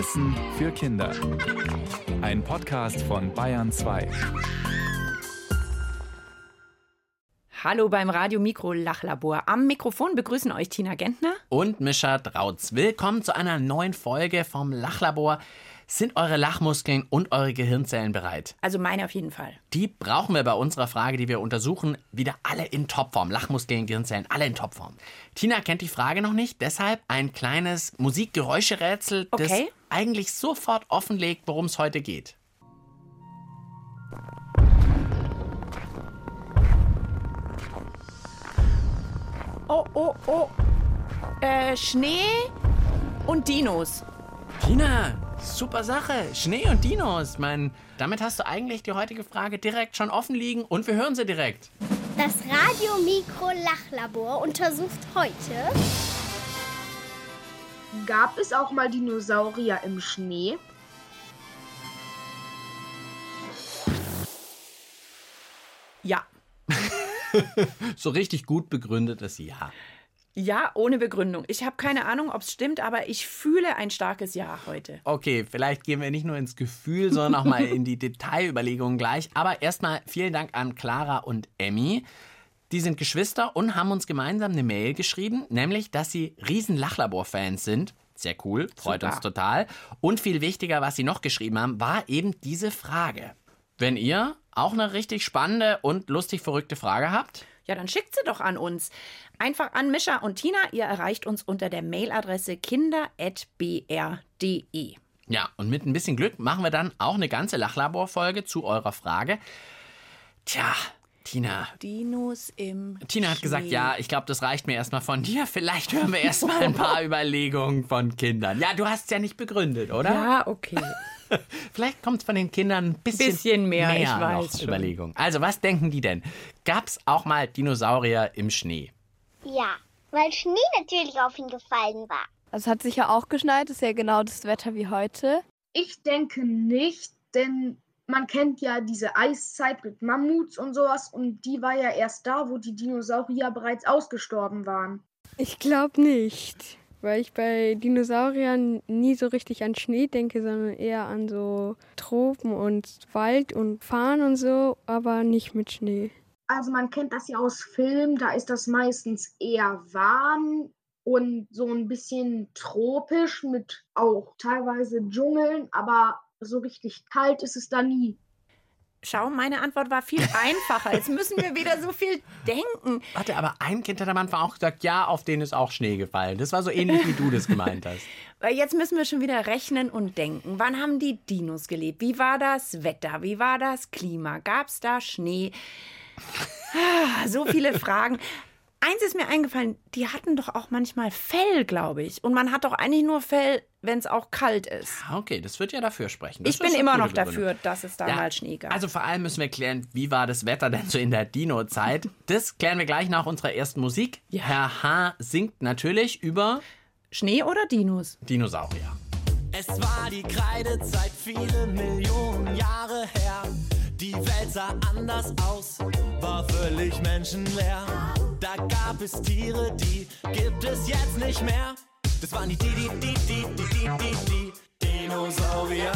Wissen für Kinder. Ein Podcast von Bayern 2. Hallo beim Radio Mikro Lachlabor. Am Mikrofon begrüßen euch Tina Gentner und Mischa Drautz. Willkommen zu einer neuen Folge vom Lachlabor. Sind eure Lachmuskeln und eure Gehirnzellen bereit? Also meine auf jeden Fall. Die brauchen wir bei unserer Frage, die wir untersuchen, wieder alle in Topform. Lachmuskeln, Gehirnzellen, alle in Topform. Tina kennt die Frage noch nicht, deshalb ein kleines Musikgeräuscherätsel, okay. das eigentlich sofort offenlegt, worum es heute geht. Oh, oh, oh. Äh, Schnee und Dinos. Tina, Super Sache. Schnee und Dinos. Mein, damit hast du eigentlich die heutige Frage direkt schon offen liegen und wir hören sie direkt. Das Radio Mikro Lachlabor untersucht heute. Gab es auch mal Dinosaurier im Schnee? Ja. so richtig gut begründetes Ja. Ja, ohne Begründung. Ich habe keine Ahnung, ob es stimmt, aber ich fühle ein starkes Ja heute. Okay, vielleicht gehen wir nicht nur ins Gefühl, sondern auch mal in die Detailüberlegungen gleich. Aber erstmal vielen Dank an Clara und Emmy. Die sind Geschwister und haben uns gemeinsam eine Mail geschrieben, nämlich, dass sie riesen Lachlabor-Fans sind. Sehr cool, freut Super. uns total. Und viel wichtiger, was sie noch geschrieben haben, war eben diese Frage. Wenn ihr auch eine richtig spannende und lustig verrückte Frage habt, ja, dann schickt sie doch an uns. Einfach an Mischa und Tina. Ihr erreicht uns unter der Mailadresse kinder.br.de. Ja, und mit ein bisschen Glück machen wir dann auch eine ganze Lachlabor-Folge zu eurer Frage. Tja, Tina. Dinos im. Tina hat Schnee. gesagt, ja, ich glaube, das reicht mir erstmal von dir. Vielleicht hören wir erstmal ein paar Überlegungen von Kindern. Ja, du hast es ja nicht begründet, oder? Ja, okay. Vielleicht kommt es von den Kindern ein bisschen, bisschen mehr, mehr ich weiß Überlegung. Also, was denken die denn? Gab es auch mal Dinosaurier im Schnee? Ja, weil Schnee natürlich auf ihn gefallen war. Also, es hat sicher auch geschneit, ist ja genau das Wetter wie heute. Ich denke nicht, denn man kennt ja diese Eiszeit mit Mammuts und sowas und die war ja erst da, wo die Dinosaurier bereits ausgestorben waren. Ich glaube nicht weil ich bei Dinosauriern nie so richtig an Schnee denke, sondern eher an so Tropen und Wald und Fahren und so, aber nicht mit Schnee. Also man kennt das ja aus Filmen, da ist das meistens eher warm und so ein bisschen tropisch mit auch teilweise Dschungeln, aber so richtig kalt ist es da nie. Schau, meine Antwort war viel einfacher. Jetzt müssen wir wieder so viel denken. Warte, aber ein Kind hat am Anfang auch gesagt, ja, auf den ist auch Schnee gefallen. Das war so ähnlich, wie du das gemeint hast. Weil jetzt müssen wir schon wieder rechnen und denken. Wann haben die Dinos gelebt? Wie war das Wetter? Wie war das Klima? Gab es da Schnee? Ah, so viele Fragen. Eins ist mir eingefallen, die hatten doch auch manchmal Fell, glaube ich. Und man hat doch eigentlich nur Fell, wenn es auch kalt ist. Ja, okay, das wird ja dafür sprechen. Das ich bin immer noch dafür, dass es da ja, mal Schnee gab. Also vor allem müssen wir klären, wie war das Wetter denn so in der Dino-Zeit? Das klären wir gleich nach unserer ersten Musik. Ja. Herr H. singt natürlich über Schnee oder Dinos? Dinosaurier. Es war die Kreidezeit, viele Millionen Jahre her. Die Welt sah anders aus, war völlig menschenleer. Da gab es Tiere, die gibt es jetzt nicht mehr. Das waren die, die, die, die, die, die, die, die, Dinosaurier.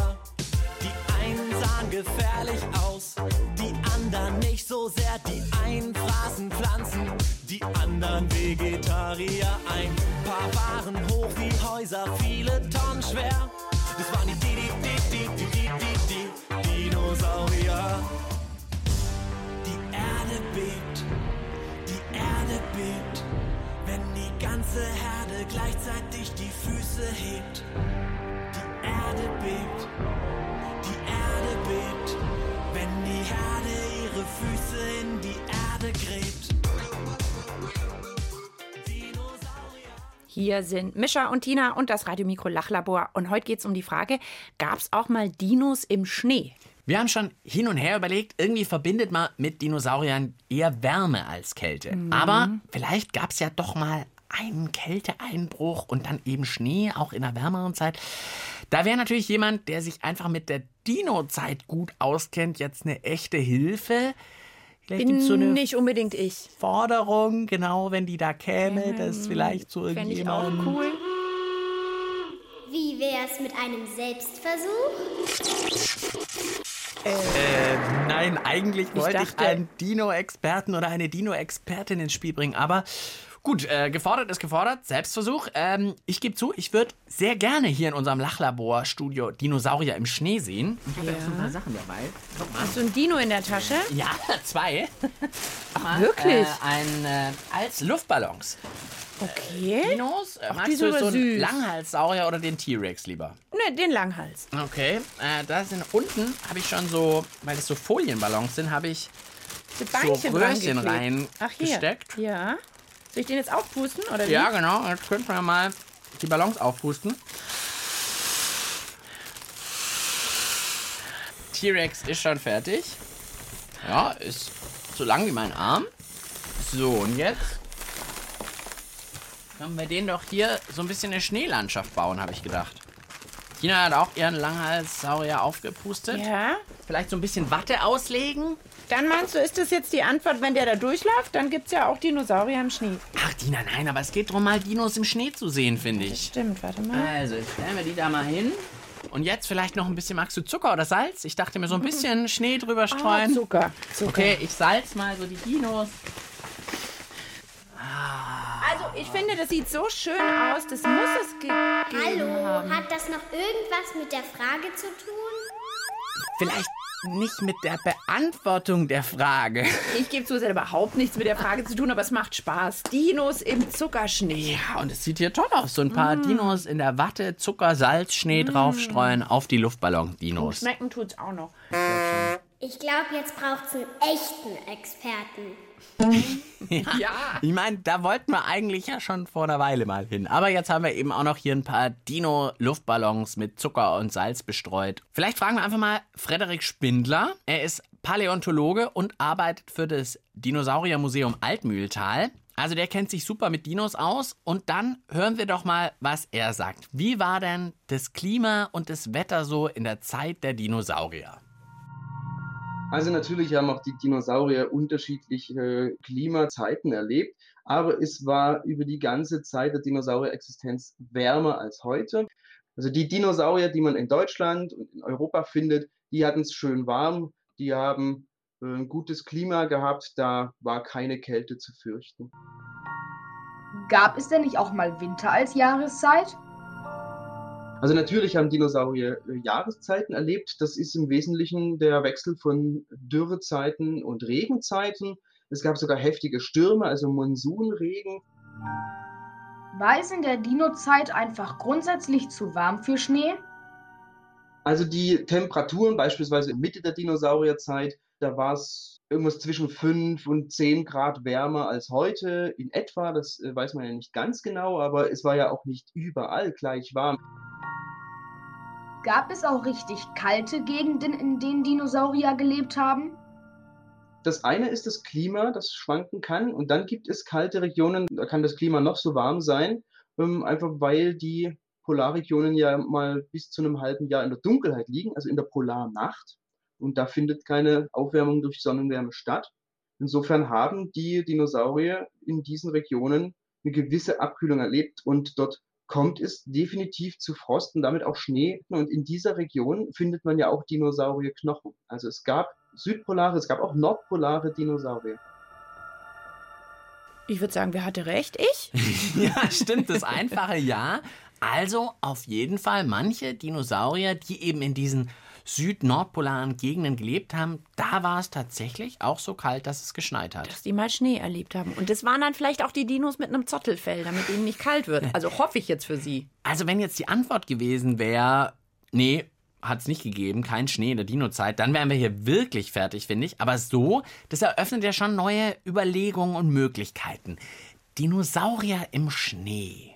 Die einen sahen gefährlich aus, die anderen nicht so sehr. Die einen fraßen Pflanzen, die anderen Vegetarier. Ein paar waren hoch wie Häuser, viele Tonnen schwer. Das waren die, die, die, die, die, die, Dinosaurier. Die Erde bebt Erde bebt, wenn die ganze Herde gleichzeitig die Füße hebt. Die Erde bebt, die Erde bebt, wenn die Herde ihre Füße in die Erde gräbt. Hier sind Mischa und Tina und das Radiomikro Lachlabor. Und heute geht es um die Frage: Gab es auch mal Dinos im Schnee? Wir haben schon hin und her überlegt, irgendwie verbindet man mit Dinosauriern eher Wärme als Kälte. Mhm. Aber vielleicht gab es ja doch mal einen Kälteeinbruch und dann eben Schnee, auch in der wärmeren Zeit. Da wäre natürlich jemand, der sich einfach mit der Dino-Zeit gut auskennt, jetzt eine echte Hilfe. Vielleicht Bin so nicht unbedingt ich. Forderung, genau, wenn die da käme, ähm, das vielleicht so irgendjemand. Ich auch cool. Wie Wie wär's mit einem Selbstversuch? Äh, nein, eigentlich Ich wollte ich dachte- einen Dino-Experten oder eine Dino-Expertin ins Spiel bringen, aber gut, äh, gefordert ist gefordert, Selbstversuch. Ähm, ich gebe zu, ich würde sehr gerne hier in unserem Lachlabor-Studio Dinosaurier im Schnee sehen. Ich habe ja. so ein paar Sachen dabei. Hast du ein Dino in der Tasche? Ja, zwei. Ach, wirklich? Äh, ein, äh, als Luftballons. Okay. Dinos, äh, die magst sind du so einen. Langhalssaurier oder den T-Rex lieber? Ne, den Langhals. Okay, äh, da sind unten, habe ich schon so, weil es so Folienballons sind, habe ich Die so Röhrchen reingeklebt. Ach, hier. reingesteckt. Ja. Soll ich den jetzt aufpusten, oder wie? Ja, genau. Jetzt könnten wir mal die Ballons aufpusten. T-Rex ist schon fertig. Ja, ist so lang wie mein Arm. So, und jetzt können wir den doch hier so ein bisschen eine Schneelandschaft bauen, habe ich gedacht. Tina hat auch ihren Langhalssaurier aufgepustet. Ja. Vielleicht so ein bisschen Watte auslegen. Dann meinst du, ist das jetzt die Antwort, wenn der da durchläuft? Dann gibt es ja auch Dinosaurier im Schnee. Ach, Tina, nein, aber es geht darum, mal Dinos im Schnee zu sehen, finde ich. Stimmt, warte mal. Also, jetzt stellen wir die da mal hin. Und jetzt vielleicht noch ein bisschen, magst du Zucker oder Salz? Ich dachte mir so ein bisschen Schnee drüber Ah, streuen. Zucker. Zucker. Okay, ich salz mal so die Dinos. Also, ich finde, das sieht so schön aus. Das muss es gegeben Hallo, haben. hat das noch irgendwas mit der Frage zu tun? Vielleicht nicht mit der Beantwortung der Frage. Ich gebe zu, es hat überhaupt nichts mit der Frage zu tun, aber es macht Spaß. Dinos im Zuckerschnee. Ja, und es sieht hier toll aus. So ein paar Dinos in der Watte, Zucker, Salz, Schnee draufstreuen auf die Luftballon-Dinos. Schmecken tut's auch noch. Ich glaube, jetzt braucht's einen echten Experten. Ja. Ich meine, da wollten wir eigentlich ja schon vor einer Weile mal hin. Aber jetzt haben wir eben auch noch hier ein paar Dino-Luftballons mit Zucker und Salz bestreut. Vielleicht fragen wir einfach mal Frederik Spindler. Er ist Paläontologe und arbeitet für das Dinosauriermuseum Altmühltal. Also der kennt sich super mit Dinos aus. Und dann hören wir doch mal, was er sagt. Wie war denn das Klima und das Wetter so in der Zeit der Dinosaurier? Also natürlich haben auch die Dinosaurier unterschiedliche Klimazeiten erlebt, aber es war über die ganze Zeit der Dinosaurierexistenz wärmer als heute. Also die Dinosaurier, die man in Deutschland und in Europa findet, die hatten es schön warm, die haben äh, ein gutes Klima gehabt, da war keine Kälte zu fürchten. Gab es denn nicht auch mal Winter als Jahreszeit? Also natürlich haben Dinosaurier äh, Jahreszeiten erlebt. Das ist im Wesentlichen der Wechsel von Dürrezeiten und Regenzeiten. Es gab sogar heftige Stürme, also Monsunregen. War es in der Dino-Zeit einfach grundsätzlich zu warm für Schnee? Also die Temperaturen, beispielsweise in Mitte der Dinosaurierzeit, da war es irgendwas zwischen 5 und 10 Grad wärmer als heute in etwa. Das äh, weiß man ja nicht ganz genau, aber es war ja auch nicht überall gleich warm. Gab es auch richtig kalte Gegenden, in denen Dinosaurier gelebt haben? Das eine ist das Klima, das schwanken kann. Und dann gibt es kalte Regionen, da kann das Klima noch so warm sein, ähm, einfach weil die Polarregionen ja mal bis zu einem halben Jahr in der Dunkelheit liegen, also in der Polarnacht. Und da findet keine Aufwärmung durch Sonnenwärme statt. Insofern haben die Dinosaurier in diesen Regionen eine gewisse Abkühlung erlebt und dort kommt es definitiv zu Frost und damit auch Schnee. Und in dieser Region findet man ja auch Dinosaurierknochen. Also es gab südpolare, es gab auch nordpolare Dinosaurier. Ich würde sagen, wer hatte recht? Ich? Ja, stimmt, das einfache Ja. Also auf jeden Fall manche Dinosaurier, die eben in diesen süd-nordpolaren Gegenden gelebt haben, da war es tatsächlich auch so kalt, dass es geschneit hat. Dass die mal Schnee erlebt haben. Und das waren dann vielleicht auch die Dinos mit einem Zottelfell, damit ihnen nicht kalt wird. Also hoffe ich jetzt für sie. Also wenn jetzt die Antwort gewesen wäre, nee, hat es nicht gegeben, kein Schnee in der Dino-Zeit, dann wären wir hier wirklich fertig, finde ich. Aber so, das eröffnet ja schon neue Überlegungen und Möglichkeiten. Dinosaurier im Schnee.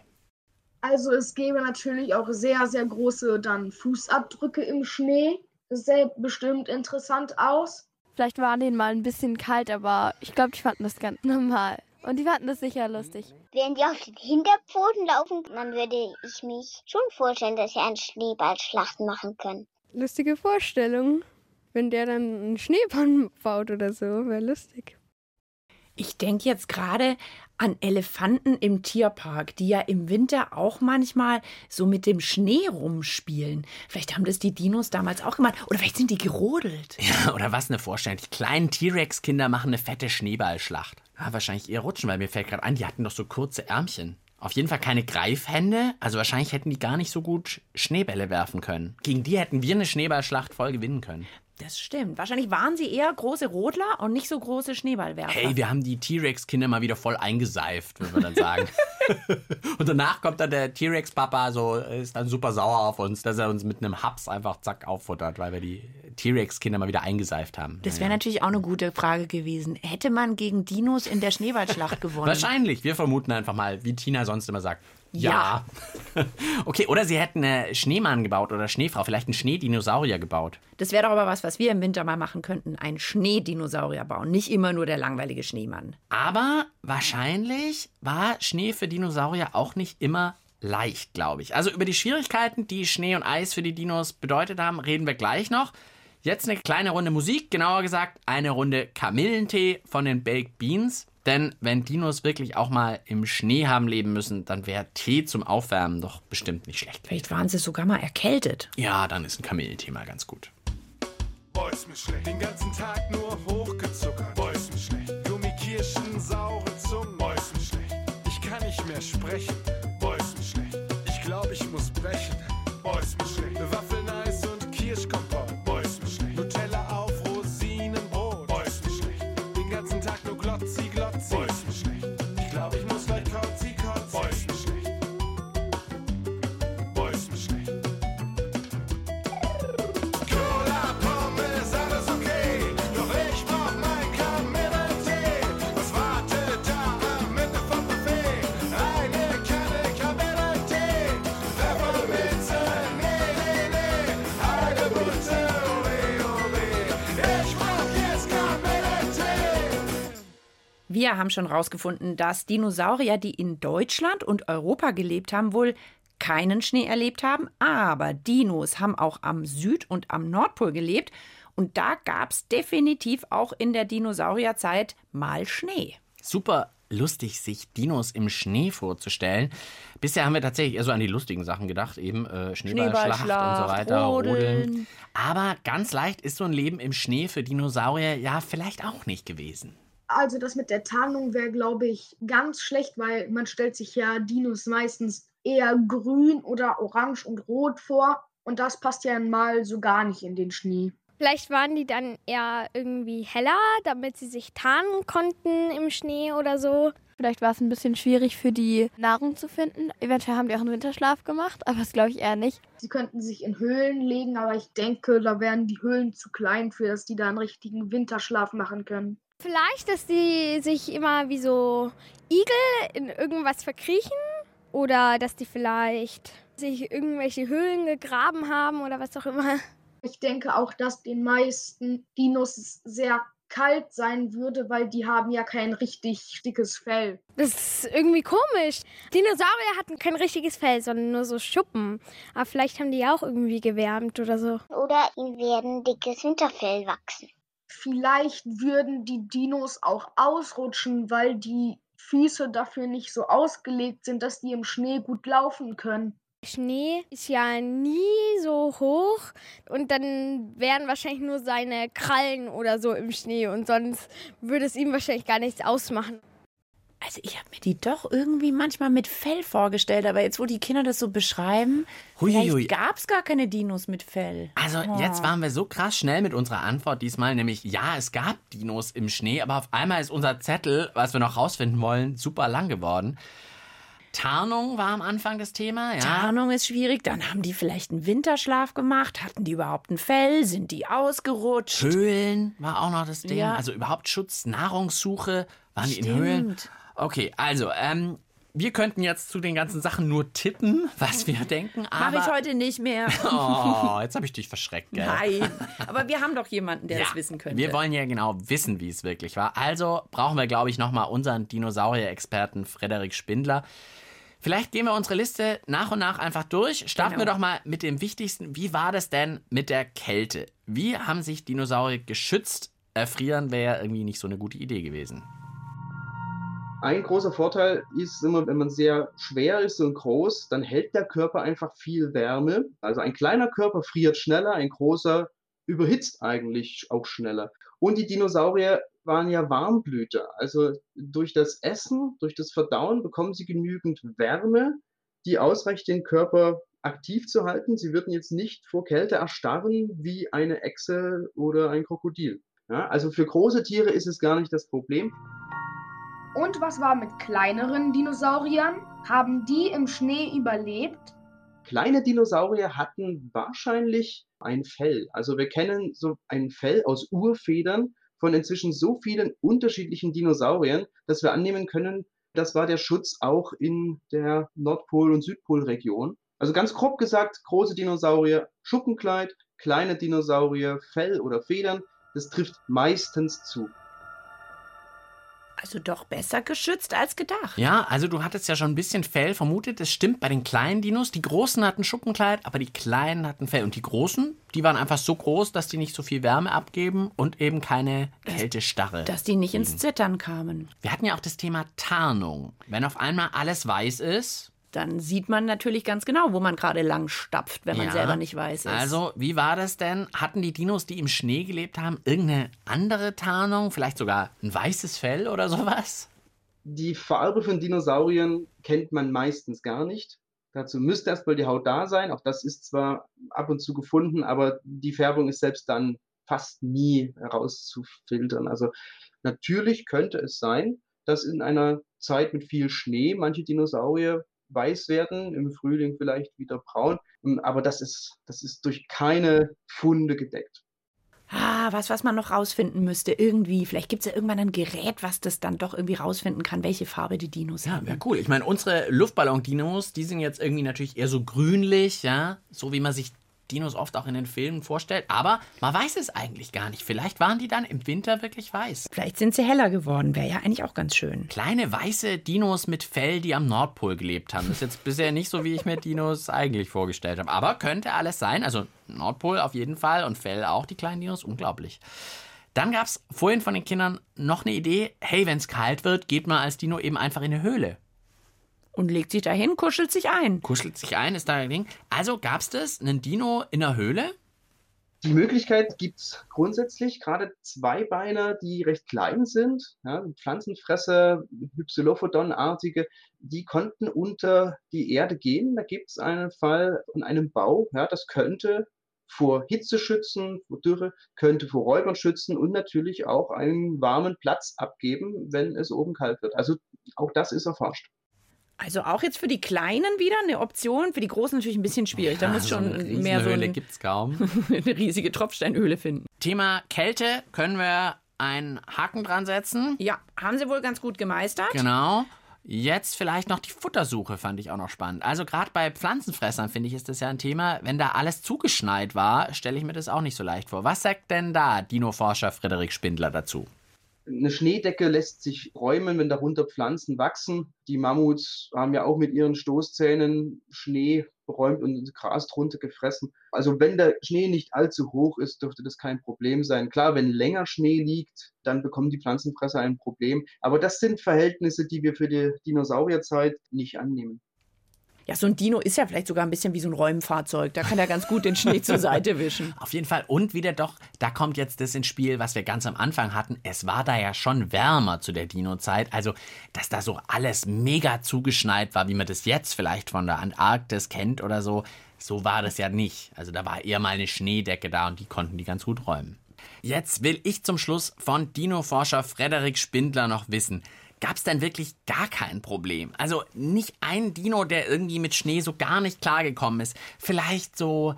Also es gäbe natürlich auch sehr, sehr große dann Fußabdrücke im Schnee. Das sähe bestimmt interessant aus. Vielleicht war denen mal ein bisschen kalt, aber ich glaube, die fanden das ganz normal. Und die fanden das sicher lustig. Wenn die auf den Hinterpfoten laufen, dann würde ich mich schon vorstellen, dass sie einen Schneeballschlachten machen können. Lustige Vorstellung. Wenn der dann einen Schneemann baut oder so, wäre lustig. Ich denke jetzt gerade an Elefanten im Tierpark, die ja im Winter auch manchmal so mit dem Schnee rumspielen. Vielleicht haben das die Dinos damals auch gemacht. Oder vielleicht sind die gerodelt. Ja, oder was eine Vorstellung. Die kleinen T-Rex-Kinder machen eine fette Schneeballschlacht. Ja, wahrscheinlich eher rutschen, weil mir fällt gerade ein, die hatten doch so kurze Ärmchen. Auf jeden Fall keine Greifhände, also wahrscheinlich hätten die gar nicht so gut Schneebälle werfen können. Gegen die hätten wir eine Schneeballschlacht voll gewinnen können. Das stimmt. Wahrscheinlich waren sie eher große Rodler und nicht so große Schneeballwerfer. Hey, wir haben die T-Rex-Kinder mal wieder voll eingeseift, würde man dann sagen. und danach kommt dann der T-Rex-Papa, so ist dann super sauer auf uns, dass er uns mit einem Haps einfach zack auffuttert, weil wir die T-Rex-Kinder mal wieder eingeseift haben. Das wäre natürlich auch eine gute Frage gewesen. Hätte man gegen Dinos in der Schneeballschlacht gewonnen? Wahrscheinlich. Wir vermuten einfach mal, wie Tina sonst immer sagt. Ja. okay, oder sie hätten einen Schneemann gebaut oder Schneefrau, vielleicht einen Schneedinosaurier gebaut. Das wäre doch aber was, was wir im Winter mal machen könnten. Einen Schneedinosaurier bauen. Nicht immer nur der langweilige Schneemann. Aber wahrscheinlich war Schnee für Dinosaurier auch nicht immer leicht, glaube ich. Also über die Schwierigkeiten, die Schnee und Eis für die Dinos bedeutet haben, reden wir gleich noch. Jetzt eine kleine Runde Musik, genauer gesagt eine Runde Kamillentee von den Baked Beans. Denn wenn Dinos wirklich auch mal im Schnee haben leben müssen, dann wäre Tee zum Aufwärmen doch bestimmt nicht schlecht. Vielleicht waren sie sogar mal erkältet. Ja, dann ist ein Kamillentee mal ganz gut. Boah, ist mir schlecht. Den ganzen Tag nur hochgezuckert. Boah, ist mir schlecht. Gummikirschen, saure Zungen. Boah, ist mir schlecht. Ich kann nicht mehr sprechen. Boah, ist mir schlecht. Ich glaube, ich muss brechen. Boah, ist mir schlecht. Waffeln, Eis und Kirschkompott. Wir haben schon rausgefunden, dass Dinosaurier, die in Deutschland und Europa gelebt haben, wohl keinen Schnee erlebt haben. Aber Dinos haben auch am Süd- und am Nordpol gelebt. Und da gab es definitiv auch in der Dinosaurierzeit mal Schnee. Super lustig, sich Dinos im Schnee vorzustellen. Bisher haben wir tatsächlich eher so an die lustigen Sachen gedacht, eben äh, Schneeballschlacht und so Schneeballschlacht, weiter, Rodeln. Rodeln. Aber ganz leicht ist so ein Leben im Schnee für Dinosaurier ja vielleicht auch nicht gewesen. Also das mit der Tarnung wäre, glaube ich, ganz schlecht, weil man stellt sich ja Dinos meistens eher grün oder orange und rot vor. Und das passt ja mal so gar nicht in den Schnee. Vielleicht waren die dann eher irgendwie heller, damit sie sich tarnen konnten im Schnee oder so. Vielleicht war es ein bisschen schwierig für die Nahrung zu finden. Eventuell haben die auch einen Winterschlaf gemacht, aber das glaube ich eher nicht. Sie könnten sich in Höhlen legen, aber ich denke, da wären die Höhlen zu klein für, dass die da einen richtigen Winterschlaf machen können. Vielleicht, dass die sich immer wie so Igel in irgendwas verkriechen. Oder dass die vielleicht sich irgendwelche Höhlen gegraben haben oder was auch immer. Ich denke auch, dass den meisten Dinos sehr kalt sein würde, weil die haben ja kein richtig dickes Fell. Das ist irgendwie komisch. Dinosaurier hatten kein richtiges Fell, sondern nur so Schuppen. Aber vielleicht haben die ja auch irgendwie gewärmt oder so. Oder ihnen werden dickes Winterfell wachsen. Vielleicht würden die Dinos auch ausrutschen, weil die Füße dafür nicht so ausgelegt sind, dass die im Schnee gut laufen können. Schnee ist ja nie so hoch und dann wären wahrscheinlich nur seine Krallen oder so im Schnee und sonst würde es ihm wahrscheinlich gar nichts ausmachen. Also ich habe mir die doch irgendwie manchmal mit Fell vorgestellt, aber jetzt, wo die Kinder das so beschreiben, gab es gar keine Dinos mit Fell. Also Oh. jetzt waren wir so krass schnell mit unserer Antwort diesmal, nämlich ja, es gab Dinos im Schnee, aber auf einmal ist unser Zettel, was wir noch rausfinden wollen, super lang geworden. Tarnung war am Anfang das Thema, ja. Tarnung ist schwierig. Dann haben die vielleicht einen Winterschlaf gemacht. Hatten die überhaupt ein Fell? Sind die ausgerutscht? Höhlen war auch noch das Ding. Ja. Also überhaupt Schutz, Nahrungssuche, waren die in Stimmt. Höhlen. Okay, also, ähm, wir könnten jetzt zu den ganzen Sachen nur tippen, was wir denken, Mach aber... ich heute nicht mehr. Oh, jetzt habe ich dich verschreckt, gell? Nein. Aber wir haben doch jemanden, der Ja, das wissen könnte. Wir wollen ja genau wissen, wie es wirklich war. Also brauchen wir, glaube ich, nochmal unseren Dinosaurier-Experten Frederik Spindler. Vielleicht gehen wir unsere Liste nach und nach einfach durch. Starten Genau. wir doch mal mit dem Wichtigsten. Wie war das denn mit der Kälte? Wie haben sich Dinosaurier geschützt? Erfrieren wäre ja irgendwie nicht so eine gute Idee gewesen. Ein großer Vorteil ist immer, wenn man sehr schwer ist und groß, dann hält der Körper einfach viel Wärme. Also ein kleiner Körper friert schneller, ein großer überhitzt eigentlich auch schneller. Und die Dinosaurier waren ja Warmblüter. Also durch das Essen, durch das Verdauen bekommen sie genügend Wärme, die ausreicht, den Körper aktiv zu halten. Sie würden jetzt nicht vor Kälte erstarren wie eine Echse oder ein Krokodil. Ja, also für große Tiere ist es gar nicht das Problem. Und was war mit kleineren Dinosauriern? Haben die im Schnee überlebt? Kleine Dinosaurier hatten wahrscheinlich ein Fell. Also wir kennen so ein Fell aus Urfedern von inzwischen so vielen unterschiedlichen Dinosauriern, dass wir annehmen können, das war der Schutz auch in der Nordpol- und Südpolregion. Also ganz grob gesagt, große Dinosaurier Schuppenkleid, kleine Dinosaurier Fell oder Federn. Das trifft meistens zu. Also doch besser geschützt als gedacht. Ja, also du hattest ja schon ein bisschen Fell vermutet. Das stimmt bei den kleinen Dinos. Die großen hatten Schuppenkleid, aber die kleinen hatten Fell. Und die großen, die waren einfach so groß, dass die nicht so viel Wärme abgeben und eben keine Kältestarre. Dass die nicht ins Zittern kamen. Wir hatten ja auch das Thema Tarnung. Wenn auf einmal alles weiß ist, Dann sieht man natürlich ganz genau, wo man gerade lang stapft, wenn man Ja. selber nicht weiß. Ist. Also, wie war das denn? Hatten die Dinos, die im Schnee gelebt haben, irgendeine andere Tarnung? Vielleicht sogar ein weißes Fell oder sowas? Die Farbe von Dinosauriern kennt man meistens gar nicht. Dazu müsste erstmal die Haut da sein. Auch das ist zwar ab und zu gefunden, aber die Färbung ist selbst dann fast nie herauszufiltern. Also natürlich könnte es sein, dass in einer Zeit mit viel Schnee manche Dinosaurier weiß werden, im Frühling vielleicht wieder braun. Aber das ist, das ist durch keine Funde gedeckt. Ah, was, was man noch rausfinden müsste. Irgendwie. Vielleicht gibt es ja irgendwann ein Gerät, was das dann doch irgendwie rausfinden kann, welche Farbe die Dinos Ja, haben. wäre cool. Ich meine, unsere Luftballon-Dinos, die sind jetzt irgendwie natürlich eher so grünlich, ja, so wie man sich Dinos oft auch in den Filmen vorstellt. Aber man weiß es eigentlich gar nicht. Vielleicht waren die dann im Winter wirklich weiß. Vielleicht sind sie heller geworden. Wäre ja eigentlich auch ganz schön. Kleine weiße Dinos mit Fell, die am Nordpol gelebt haben. Das ist jetzt bisher nicht so, wie ich mir Dinos eigentlich vorgestellt habe. Aber könnte alles sein. Also Nordpol auf jeden Fall und Fell auch, die kleinen Dinos. Unglaublich. Dann gab es vorhin von den Kindern noch eine Idee. Hey, wenn es kalt wird, geht man als Dino eben einfach in eine Höhle. Und legt sich dahin, kuschelt sich ein. Kuschelt sich ein, ist da ein Ding. Also gab es das, einen Dino in der Höhle? Die Möglichkeit gibt es grundsätzlich, gerade Zweibeiner, die recht klein sind, ja, Pflanzenfresser, Hypsilophodon-artige, die konnten unter die Erde gehen. Da gibt es einen Fall von einem Bau, ja, das könnte vor Hitze schützen, vor Dürre, könnte vor Räubern schützen und natürlich auch einen warmen Platz abgeben, wenn es oben kalt wird. Also auch das ist erforscht. Also auch jetzt für die Kleinen wieder eine Option, für die Großen natürlich ein bisschen schwierig. Da muss so schon eine mehr so ein, gibt's kaum. eine riesige Tropfsteinhöhle finden. Thema Kälte können wir einen Haken dran setzen. Ja, haben sie wohl ganz gut gemeistert. Genau. Jetzt vielleicht noch die Futtersuche, fand ich auch noch spannend. Also gerade bei Pflanzenfressern, finde ich, ist das ja ein Thema. Wenn da alles zugeschneit war, stelle ich mir das auch nicht so leicht vor. Was sagt denn da Dino-Forscher Frederik Spindler dazu? Eine Schneedecke lässt sich räumen, wenn darunter Pflanzen wachsen. Die Mammuts haben ja auch mit ihren Stoßzähnen Schnee beräumt und Gras drunter gefressen. Also wenn der Schnee nicht allzu hoch ist, dürfte das kein Problem sein. Klar, wenn länger Schnee liegt, dann bekommen die Pflanzenfresser ein Problem. Aber das sind Verhältnisse, die wir für die Dinosaurierzeit nicht annehmen. Ja, so ein Dino ist ja vielleicht sogar ein bisschen wie so ein Räumfahrzeug. Da kann er ganz gut den Schnee zur Seite wischen. Auf jeden Fall. Und wieder doch, da kommt jetzt das ins Spiel, was wir ganz am Anfang hatten. Es war da ja schon wärmer zu der Dino-Zeit. Also, dass da so alles mega zugeschneit war, wie man das jetzt vielleicht von der Antarktis kennt oder so. So war das ja nicht. Also, da war eher mal eine Schneedecke da und die konnten die ganz gut räumen. Jetzt will ich zum Schluss von Dino-Forscher Frederik Spindler noch wissen. Gab es denn wirklich gar kein Problem? Also nicht ein Dino, der irgendwie mit Schnee so gar nicht klargekommen ist. Vielleicht so,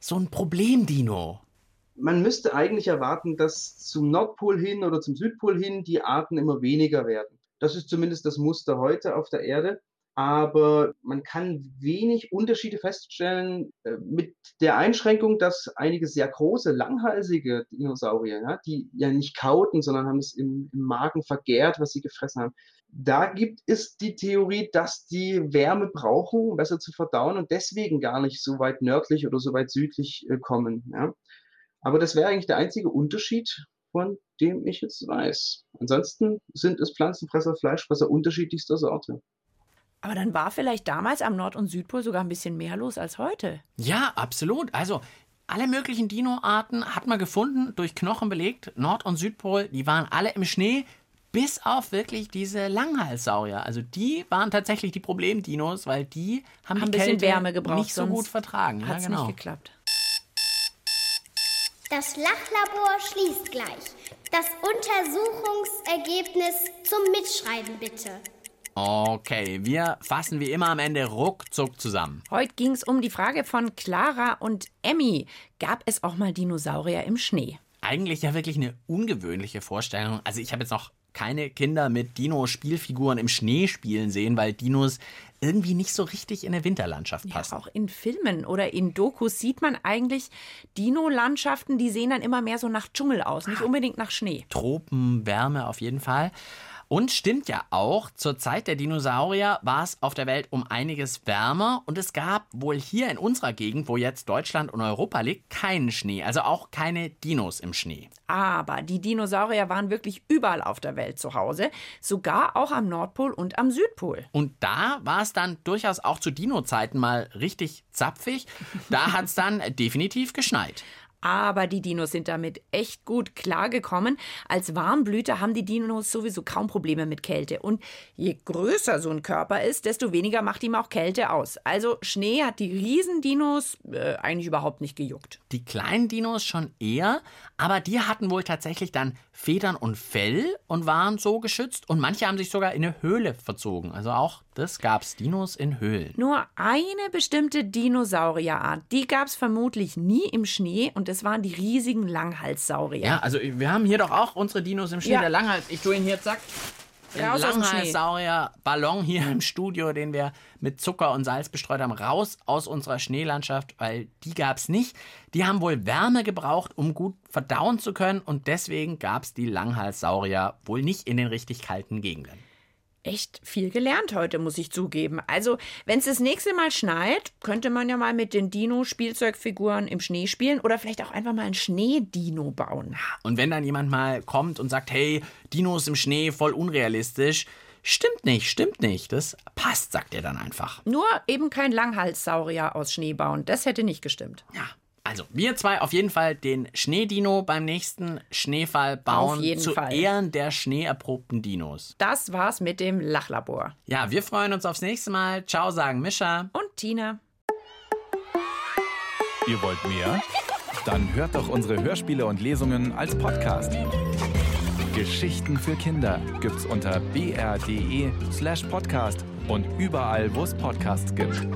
so ein Problemdino. Man müsste eigentlich erwarten, dass zum Nordpol hin oder zum Südpol hin die Arten immer weniger werden. Das ist zumindest das Muster heute auf der Erde. Aber man kann wenig Unterschiede feststellen äh, mit der Einschränkung, dass einige sehr große, langhalsige Dinosaurier, ja, die ja nicht kauten, sondern haben es im, im Magen vergärt, was sie gefressen haben. Da gibt es die Theorie, dass die Wärme brauchen, um besser zu verdauen und deswegen gar nicht so weit nördlich oder so weit südlich äh, kommen. Ja. Aber das wäre eigentlich der einzige Unterschied von dem ich jetzt weiß. Ansonsten sind es Pflanzenfresser, Fleischfresser unterschiedlichster Sorte. Aber dann war vielleicht damals am Nord- und Südpol sogar ein bisschen mehr los als heute. Ja, absolut. Also alle möglichen Dinoarten hat man gefunden, durch Knochen belegt. Nord- und Südpol, die waren alle im Schnee, bis auf wirklich diese Langhalssaurier. Also die waren tatsächlich die Problemdinos, weil die haben, Haben ein die bisschen Kälte Wärme gebraucht, nicht so gut vertragen. Ja, Hat's genau. nicht geklappt. Das Lachlabor schließt gleich. Das Untersuchungsergebnis zum Mitschreiben bitte. Okay, wir fassen wie immer am Ende ruckzuck zusammen. Heute ging es um die Frage von Clara und Emmy. Gab es auch mal Dinosaurier im Schnee? Eigentlich ja wirklich eine ungewöhnliche Vorstellung. Also ich habe jetzt noch keine Kinder mit Dino-Spielfiguren im Schnee spielen sehen, weil Dinos irgendwie nicht so richtig in eine Winterlandschaft passen. Ja, auch in Filmen oder in Dokus sieht man eigentlich Dino-Landschaften, die sehen dann immer mehr so nach Dschungel aus, nicht unbedingt nach Schnee. Tropen, Wärme auf jeden Fall. Und stimmt ja auch, zur Zeit der Dinosaurier war es auf der Welt um einiges wärmer und es gab wohl hier in unserer Gegend, wo jetzt Deutschland und Europa liegt, keinen Schnee, also auch keine Dinos im Schnee. Aber die Dinosaurier waren wirklich überall auf der Welt zu Hause, sogar auch am Nordpol und am Südpol. Und da war es dann durchaus auch zu Dino-Zeiten mal richtig zapfig. Da hat es dann definitiv geschneit. Aber die Dinos sind damit echt gut klargekommen. Als Warmblüter haben die Dinos sowieso kaum Probleme mit Kälte. Und je größer so ein Körper ist, desto weniger macht ihm auch Kälte aus. Also Schnee hat die Riesendinos äh, eigentlich überhaupt nicht gejuckt. Die kleinen Dinos schon eher, aber die hatten wohl tatsächlich dann Federn und Fell und waren so geschützt. Und manche haben sich sogar in eine Höhle verzogen. Also auch das gab's Dinos in Höhlen. Nur eine bestimmte Dinosaurierart, die gab es vermutlich nie im Schnee und das waren die riesigen Langhalssaurier. Ja, also wir haben hier doch auch unsere Dinos im Schnee. Ja. Der Langhals, ich tue ihn hier, zack. Raus. Langhalssaurier-Ballon hier im Studio, den wir mit Zucker und Salz bestreut haben, raus aus unserer Schneelandschaft, weil die gab es nicht. Die haben wohl Wärme gebraucht, um gut verdauen zu können und deswegen gab es die Langhalssaurier wohl nicht in den richtig kalten Gegenden. Echt viel gelernt heute, muss ich zugeben. Also, wenn es das nächste Mal schneit, könnte man ja mal mit den Dino-Spielzeugfiguren im Schnee spielen oder vielleicht auch einfach mal ein Schneedino bauen. Und wenn dann jemand mal kommt und sagt, hey, Dinos im Schnee, voll unrealistisch, stimmt nicht, stimmt nicht. Das passt, sagt er dann einfach. Nur eben kein Langhalssaurier aus Schnee bauen. Das hätte nicht gestimmt. Ja. Also, wir zwei auf jeden Fall den Schneedino beim nächsten Schneefall bauen. Auf jeden zu Fall. Ehren der schneeerprobten Dinos. Das war's mit dem Lachlabor. Ja, wir freuen uns aufs nächste Mal. Ciao, sagen Mischa. Und Tina. Ihr wollt mehr? Dann hört doch unsere Hörspiele und Lesungen als Podcast. Geschichten für Kinder gibt's unter br.de slash podcast und überall, wo es Podcasts gibt.